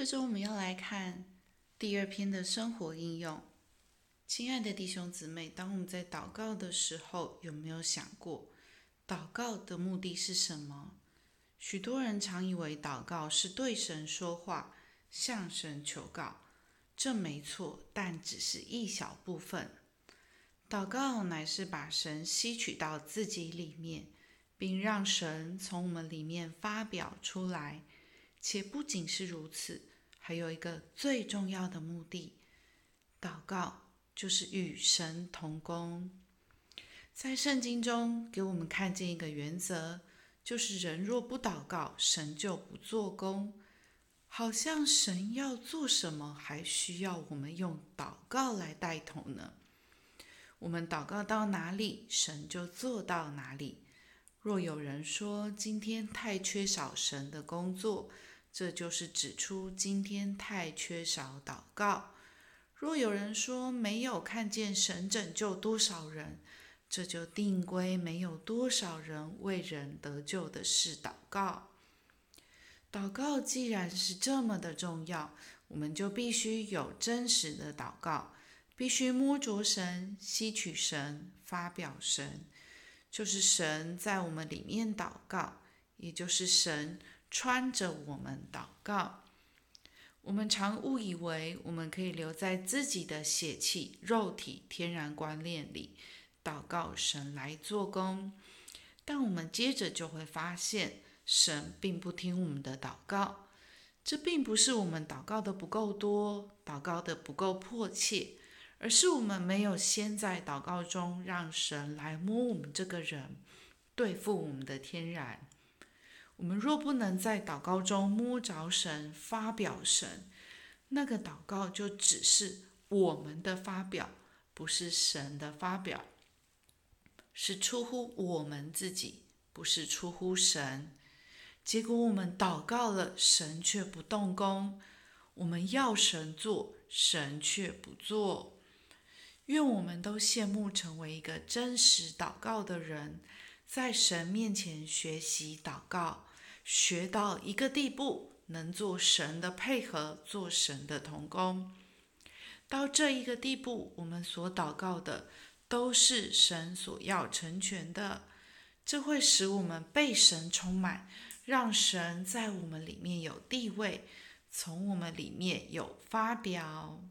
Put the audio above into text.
这周我们要来看第二篇的生活应用。亲爱的弟兄姊妹，当我们在祷告的时候，有没有想过，祷告的目的是什么？许多人常以为祷告是对神说话，向神求告，这没错，但只是一小部分。祷告乃是把神吸取到自己里面，并让神从我们里面发表出来。且不仅是如此，还有一个最重要的目的：祷告就是与神同工。在圣经中给我们看见一个原则，就是人若不祷告，神就不做工。好像神要做什么，还需要我们用祷告来带头呢？我们祷告到哪里，神就做到哪里。若有人说今天太缺少神的工作，这就是指出今天太缺少祷告。若有人说没有看见神拯救多少人，这就定归没有多少人为人得救的事祷告。祷告既然是这么的重要，我们就必须有真实的祷告，必须摸着神、吸取神、发表神，就是神在我们里面祷告，也就是神。穿着我们祷告，我们常误以为我们可以留在自己的血气、肉体、天然观念里祷告神来做工，但我们接着就会发现，神并不听我们的祷告。这并不是我们祷告的不够多，祷告的不够迫切，而是我们没有先在祷告中让神来摸我们这个人，对付我们的天然。我们若不能在祷告中摸着神、发表神，那个祷告就只是我们的发表，不是神的发表，是出乎我们自己，不是出乎神。结果我们祷告了，神却不动工；我们要神做，神却不做。愿我们都羡慕成为一个真实祷告的人，在神面前学习祷告。学到一个地步，能做神的配合，做神的同工。到这一个地步，我们所祷告的都是神所要成全的。这会使我们被神充满，让神在我们里面有地位，从我们里面有发表。